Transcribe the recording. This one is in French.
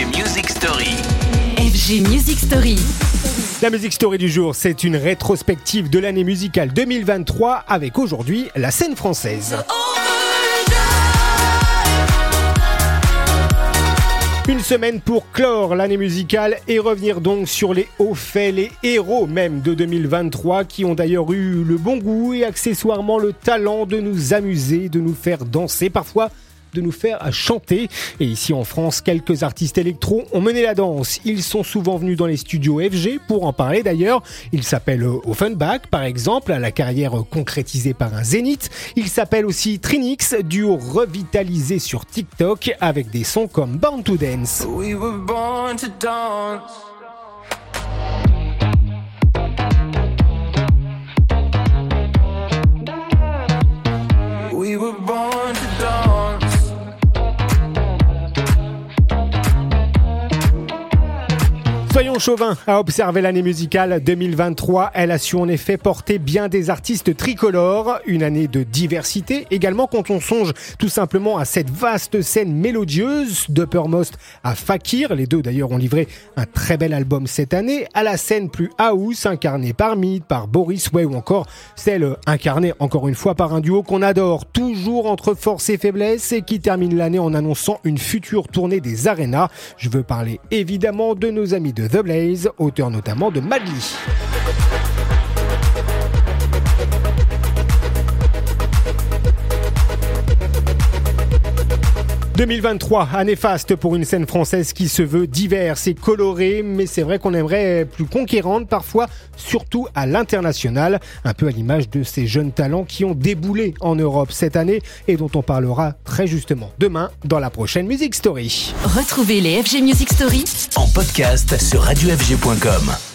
FG Music Story. FG Music Story. La Music Story du jour, c'est une rétrospective de l'année musicale 2023 avec aujourd'hui la scène française. Une semaine pour clore l'année musicale et revenir donc sur les hauts faits, les héros même de 2023 qui ont d'ailleurs eu le bon goût et accessoirement le talent de nous amuser, de nous faire danser parfois de nous faire chanter. Et ici en France, quelques artistes électro ont mené la danse. Ils sont souvent venus dans les studios FG pour en parler d'ailleurs. Il s'appelle Offenbach par exemple, à la carrière concrétisée par un zénith. Il s'appelle aussi Trinix, duo revitalisé sur TikTok avec des sons comme Born to Dance. We were born to dance. We were born to dance. Soyons chauvins à observer l'année musicale 2023. Elle a su en effet porter bien des artistes tricolores. Une année de diversité également quand on songe tout simplement à cette vaste scène mélodieuse d'Uppermost à Fakir. Les deux d'ailleurs ont livré un très bel album cette année. À la scène plus house incarnée par Mead, par Boris Way ou encore celle incarnée encore une fois par un duo qu'on adore. Toujours entre force et faiblesse et qui termine l'année en annonçant une future tournée des arénas. Je veux parler évidemment de nos amis de The Blaze, auteur notamment de Madly. « 2023, année faste pour une scène française qui se veut diverse et colorée, mais c'est vrai qu'on aimerait plus conquérante parfois, surtout à l'international, un peu à l'image de ces jeunes talents qui ont déboulé en Europe cette année et dont on parlera très justement demain dans la prochaine Music Story. Retrouvez les FG Music Story En podcast sur radiofg.com.